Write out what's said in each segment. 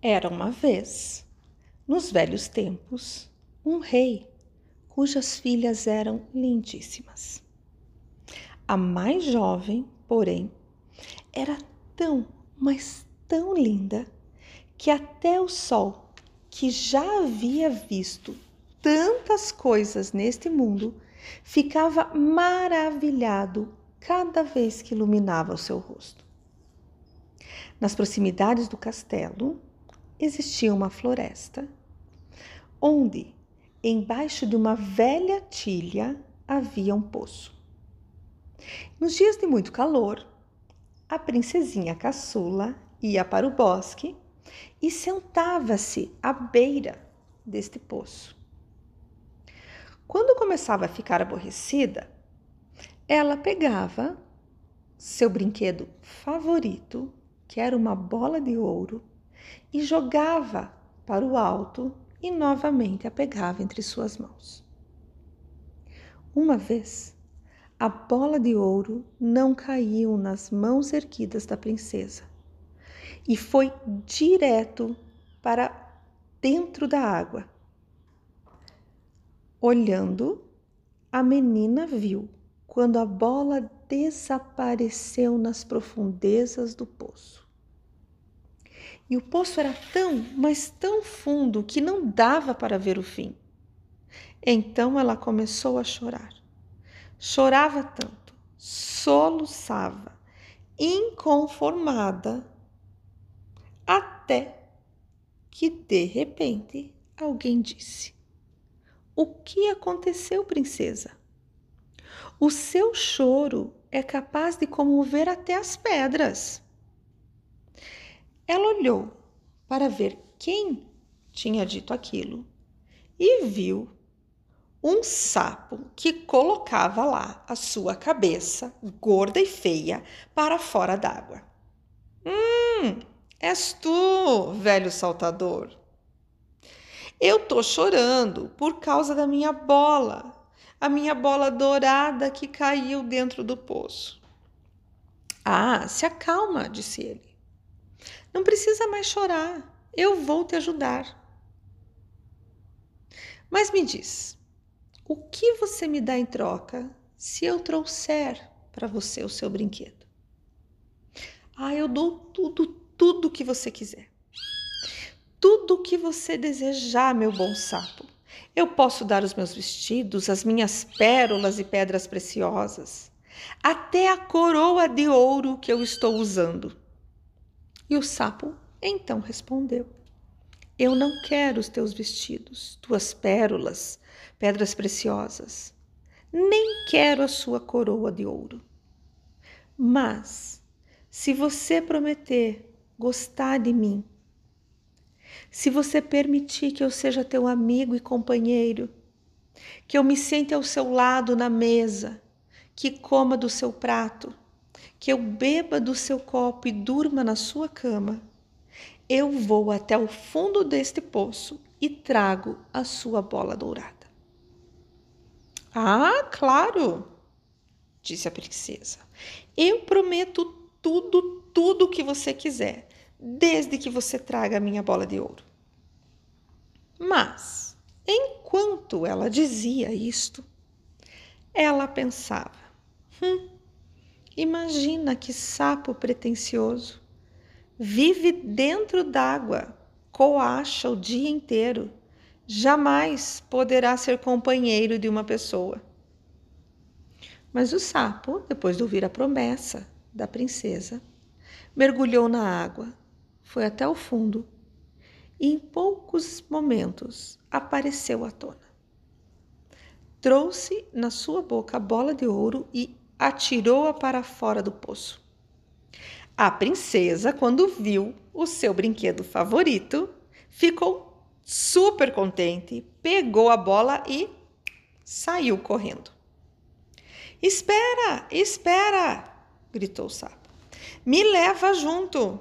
Era uma vez, nos velhos tempos, um rei cujas filhas eram lindíssimas. A mais jovem, porém, era tão, mas tão linda que até o sol, que já havia visto tantas coisas neste mundo, ficava maravilhado cada vez que iluminava o seu rosto. Nas proximidades do castelo, existia uma floresta, onde, embaixo de uma velha tilha, havia um poço. Nos dias de muito calor, a princesinha caçula ia para o bosque e sentava-se à beira deste poço. Quando começava a ficar aborrecida, ela pegava seu brinquedo favorito, que era uma bola de ouro, e jogava para o alto e novamente a pegava entre suas mãos. Uma vez, a bola de ouro não caiu nas mãos erguidas da princesa e foi direto para dentro da água. Olhando, a menina viu quando a bola desapareceu nas profundezas do poço. E o poço era tão, mas tão fundo que não dava para ver o fim. Então ela começou a chorar. Chorava tanto, soluçava, inconformada, até que de repente alguém disse: O que aconteceu, princesa? O seu choro é capaz de comover até as pedras. Ela olhou para ver quem tinha dito aquilo e viu um sapo que colocava lá a sua cabeça, gorda e feia, para fora d'água. Hum, és tu, velho saltador. Eu tô chorando por causa da minha bola, a minha bola dourada que caiu dentro do poço. Ah, se acalma, disse ele. Não precisa mais chorar. Eu vou te ajudar. Mas me diz, o que você me dá em troca se eu trouxer para você o seu brinquedo? Ah, eu dou tudo, tudo que você quiser. Tudo o que você desejar, meu bom sapo. Eu posso dar os meus vestidos, as minhas pérolas e pedras preciosas, até a coroa de ouro que eu estou usando. E o sapo então respondeu: Eu não quero os teus vestidos, tuas pérolas, pedras preciosas, nem quero a sua coroa de ouro. Mas, se você prometer gostar de mim, se você permitir que eu seja teu amigo e companheiro, que eu me sente ao seu lado na mesa, que coma do seu prato, que eu beba do seu copo e durma na sua cama, eu vou até o fundo deste poço e trago a sua bola dourada. Ah, claro, disse a princesa. Eu prometo tudo, tudo o que você quiser, desde que você traga a minha bola de ouro. Mas, enquanto ela dizia isto, ela pensava: hum, Imagina que sapo pretensioso. Vive dentro d'água, coacha o dia inteiro. Jamais poderá ser companheiro de uma pessoa. Mas o sapo, depois de ouvir a promessa da princesa, mergulhou na água, foi até o fundo e, em poucos momentos, apareceu à tona. Trouxe na sua boca a bola de ouro e atirou-a para fora do poço. A princesa, quando viu o seu brinquedo favorito, ficou super contente, pegou a bola e saiu correndo. Espera, espera! gritou o sapo. Me leva junto.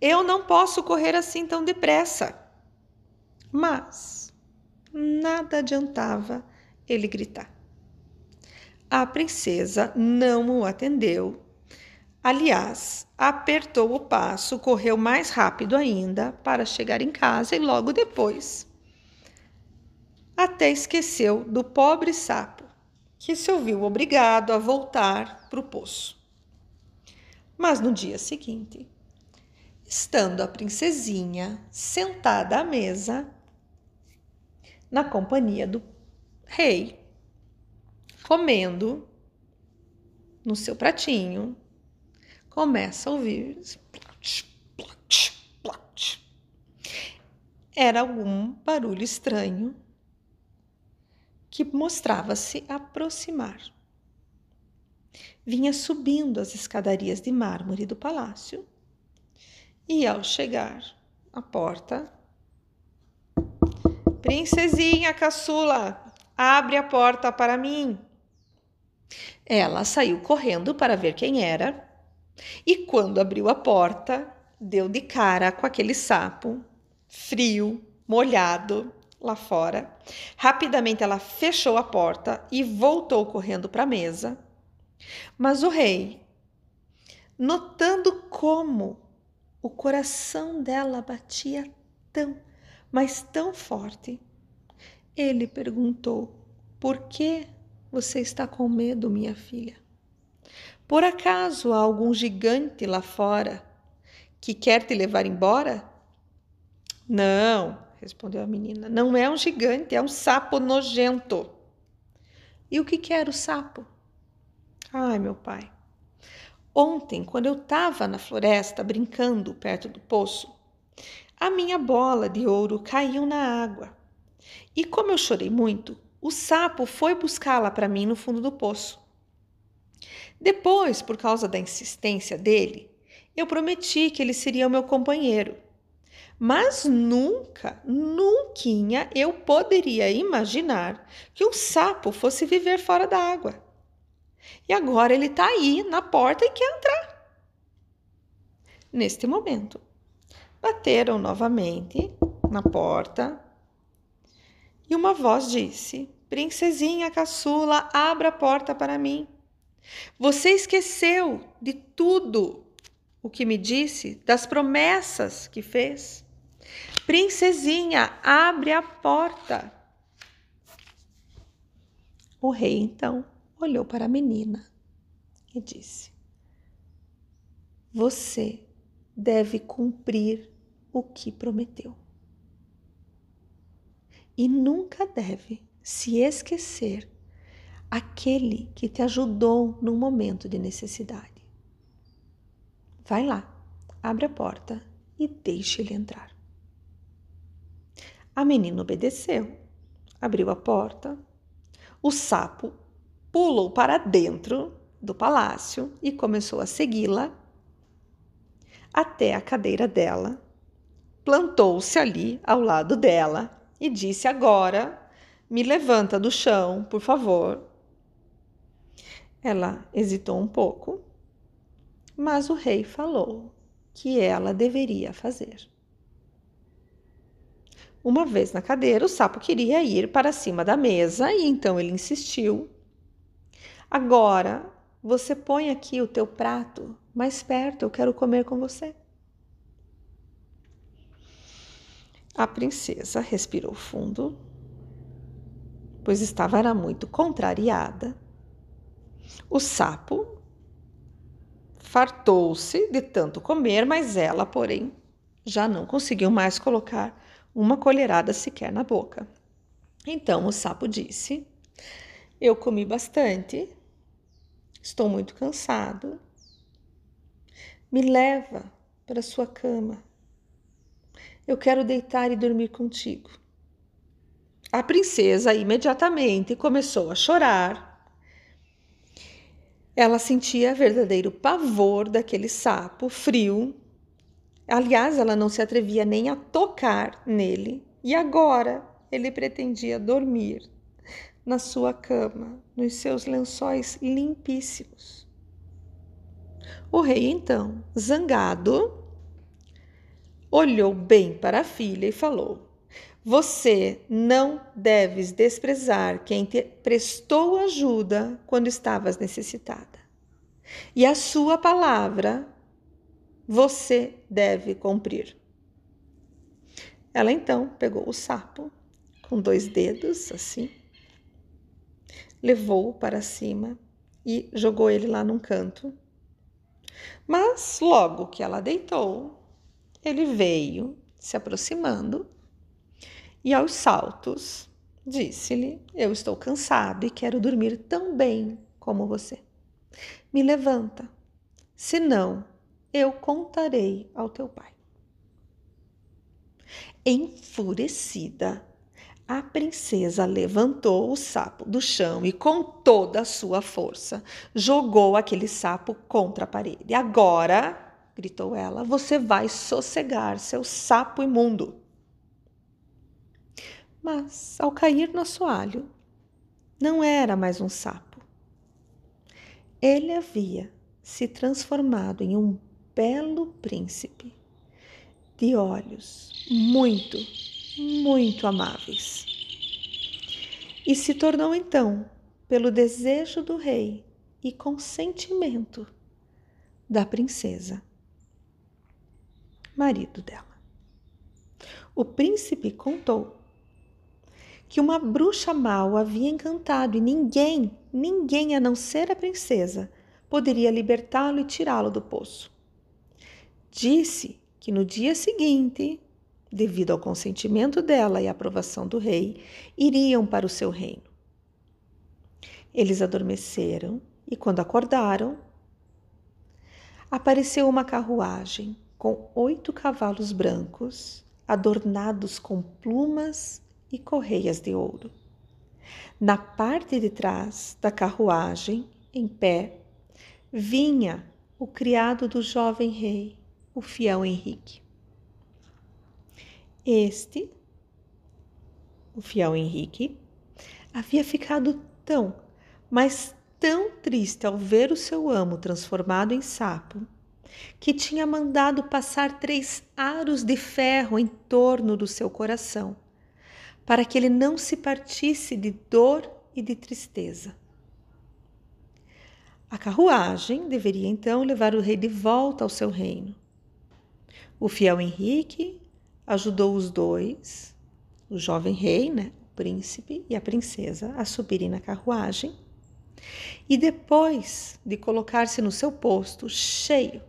Eu não posso correr assim tão depressa. Mas nada adiantava ele gritar. A princesa não o atendeu. Aliás, apertou o passo, correu mais rápido ainda para chegar em casa e logo depois até esqueceu do pobre sapo, que se ouviu obrigado a voltar para o poço. Mas no dia seguinte, estando a princesinha sentada à mesa, na companhia do rei, comendo no seu pratinho, começa a ouvir. Era algum barulho estranho que mostrava-se aproximar. Vinha subindo as escadarias de mármore do palácio e, ao chegar à porta, Princesinha caçula, abre a porta para mim. Ela saiu correndo para ver quem era e quando abriu a porta, deu de cara com aquele sapo, frio, molhado, lá fora. Rapidamente ela fechou a porta e voltou correndo para a mesa. Mas o rei, notando como o coração dela batia tão, mas tão forte, ele perguntou: Por que você está com medo, minha filha? Por acaso há algum gigante lá fora que quer te levar embora? Não, respondeu a menina. Não é um gigante, é um sapo nojento. E o que quer o sapo? Ai, meu pai. Ontem, quando eu estava na floresta brincando perto do poço, a minha bola de ouro caiu na água. E como eu chorei muito, o sapo foi buscá-la para mim no fundo do poço. Depois, por causa da insistência dele, eu prometi que ele seria o meu companheiro. Mas nunca, nunca eu poderia imaginar que um sapo fosse viver fora da água. E agora ele está aí na porta e quer entrar. Neste momento, bateram novamente na porta e uma voz disse: Princesinha caçula, abra a porta para mim. Você esqueceu de tudo o que me disse, das promessas que fez. Princesinha, abre a porta. O rei então olhou para a menina e disse: Você deve cumprir o que prometeu. E nunca deve se esquecer aquele que te ajudou num momento de necessidade. Vai lá, abre a porta e deixe ele entrar. A menina obedeceu, abriu a porta. O sapo pulou para dentro do palácio e começou a segui-la até a cadeira dela. Plantou-se ali ao lado dela e disse: Agora me levanta do chão, por favor. Ela hesitou um pouco, mas o rei falou que ela deveria fazer. Uma vez na cadeira, o sapo queria ir para cima da mesa e então ele insistiu. Agora você põe aqui o teu prato mais perto, eu quero comer com você. A princesa respirou fundo, pois estava era muito contrariada o sapo fartou-se de tanto comer, mas ela, porém, já não conseguiu mais colocar uma colherada sequer na boca. Então o sapo disse: Eu comi bastante, estou muito cansado. Me leva para sua cama. Eu quero deitar e dormir contigo. A princesa imediatamente começou a chorar ela sentia verdadeiro pavor daquele sapo frio. Aliás, ela não se atrevia nem a tocar nele. E agora ele pretendia dormir na sua cama, nos seus lençóis limpíssimos. O rei, então, zangado, olhou bem para a filha e falou: Você não deves desprezar quem te prestou ajuda quando estavas necessitada. e a sua palavra você deve cumprir. Ela então pegou o sapo com dois dedos, assim, levou-o para cima e jogou ele lá num canto. Mas logo que ela deitou, ele veio se aproximando e aos saltos disse-lhe: Eu estou cansado e quero dormir tão bem como você. Me levanta, senão eu contarei ao teu pai. Enfurecida, a princesa levantou o sapo do chão e, com toda a sua força, jogou aquele sapo contra a parede. Agora, gritou ela, você vai sossegar, seu sapo imundo. Mas, ao cair no assoalho, não era mais um sapo. Ele havia se transformado em um belo príncipe de olhos muito, muito amáveis. E se tornou então, pelo desejo do rei e consentimento da princesa, marido dela. O príncipe contou que uma bruxa mal havia encantado e ninguém, ninguém a não ser a princesa, poderia libertá-lo e tirá-lo do poço. Disse que no dia seguinte, devido ao consentimento dela e aprovação do rei, iriam para o seu reino. Eles adormeceram e, quando acordaram, apareceu uma carruagem com oito cavalos brancos, adornados com plumas e correias de ouro. Na parte de trás da carruagem, em pé, vinha o criado do jovem rei, o fiel Henrique. Este, o fiel Henrique, havia ficado tão, mas tão triste ao ver o seu amo transformado em sapo, que tinha mandado passar três aros de ferro em torno do seu coração, para que ele não se partisse de dor e de tristeza. A carruagem deveria então levar o rei de volta ao seu reino. O fiel Henrique ajudou os dois, o jovem rei, né, o príncipe e a princesa, a subirem na carruagem. E depois de colocar-se no seu posto, cheio,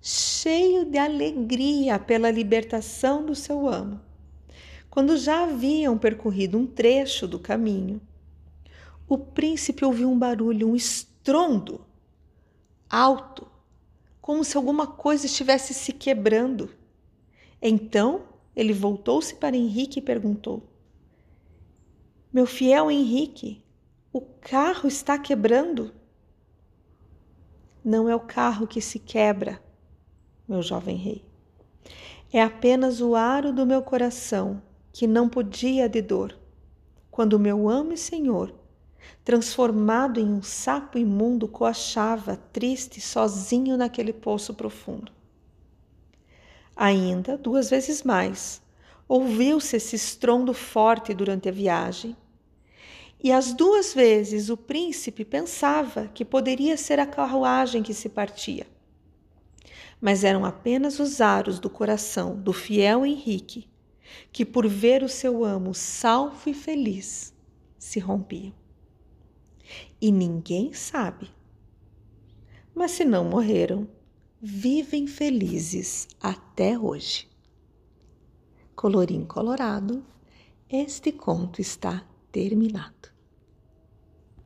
cheio de alegria pela libertação do seu amo, quando já haviam percorrido um trecho do caminho, o príncipe ouviu um barulho, um estrondo alto como se alguma coisa estivesse se quebrando. Então ele voltou-se para Henrique e perguntou: Meu fiel Henrique, o carro está quebrando? Não é o carro que se quebra, meu jovem rei. É apenas o aro do meu coração que não podia de dor, quando meu amo e senhor transformado em um sapo imundo, coachava, triste, sozinho naquele poço profundo. Ainda, duas vezes mais, ouviu-se esse estrondo forte durante a viagem. E as duas vezes o príncipe pensava que poderia ser a carruagem que se partia. Mas eram apenas os aros do coração do fiel Henrique, que, por ver o seu amo salvo e feliz, se rompiam e ninguém sabe. Mas se não morreram, vivem felizes até hoje. Colorim colorado, este conto está terminado.